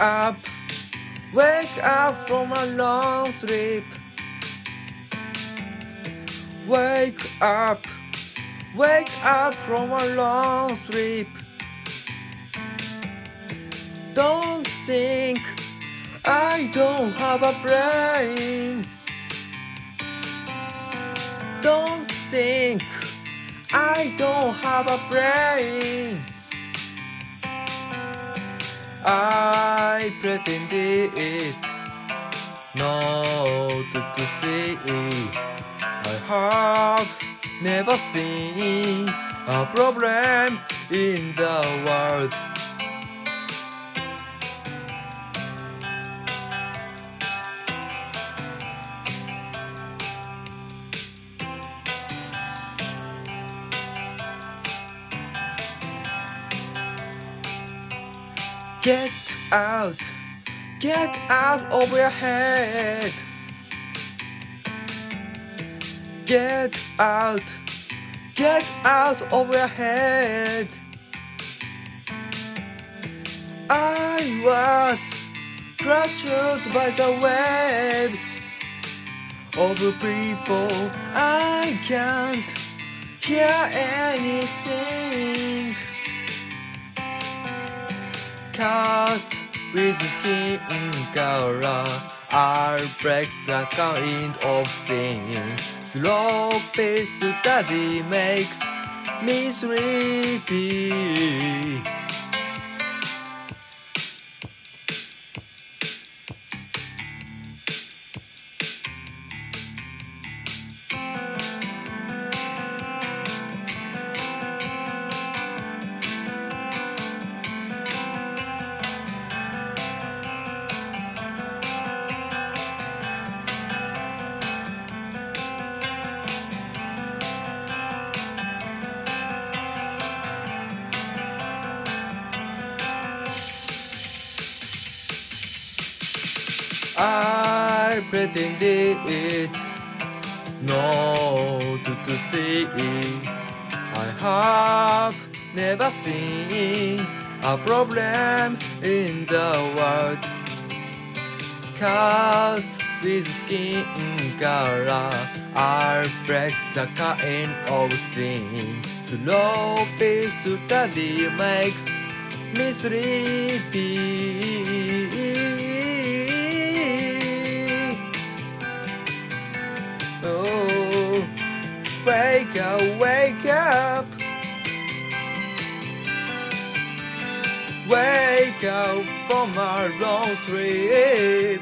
up, wake up from a long sleep. Wake up, wake up from a long sleep. Don't think I don't have a brain. Don't think I don't have a brain. I pretended not to see. I have never seen a problem in the world. Get out, get out of your head. Get out, get out of your head. I was crushed by the waves of people. I can't hear anything. Caste with skin color. I'll break the kind of thing Slow pace study makes me sleepy I pretended not to see. I have never seen a problem in the world. Caste with skin color, I break the kind of thing. Slow pace study makes me sleepy. Wake up, wake up. Wake up from our long sleep.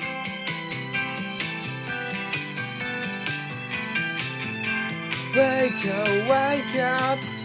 Wake up, wake up.